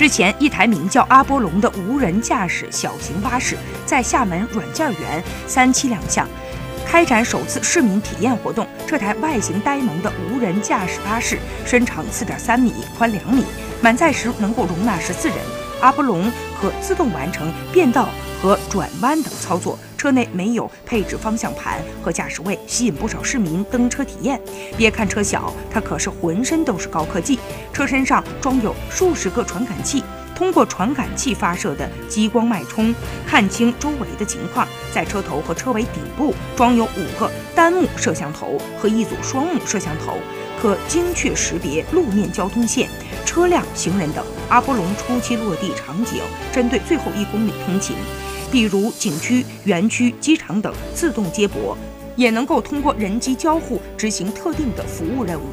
之前，一台名叫阿波龙的无人驾驶小型巴士在厦门软件园三期亮相，开展首次市民体验活动。这台外形呆萌的无人驾驶巴士，身长四点三米，宽两米，满载时能够容纳十四人。阿波龙可自动完成变道和转弯等操作。车内没有配置方向盘和驾驶位，吸引不少市民登车体验。别看车小，它可是浑身都是高科技。车身上装有数十个传感器，通过传感器发射的激光脉冲，看清周围的情况。在车头和车尾顶部装有五个单目摄像头和一组双目摄像头，可精确识别路面交通线、车辆、行人等。阿波龙初期落地场景针对最后一公里通勤。比如景区、园区、机场等自动接驳，也能够通过人机交互执行特定的服务任务。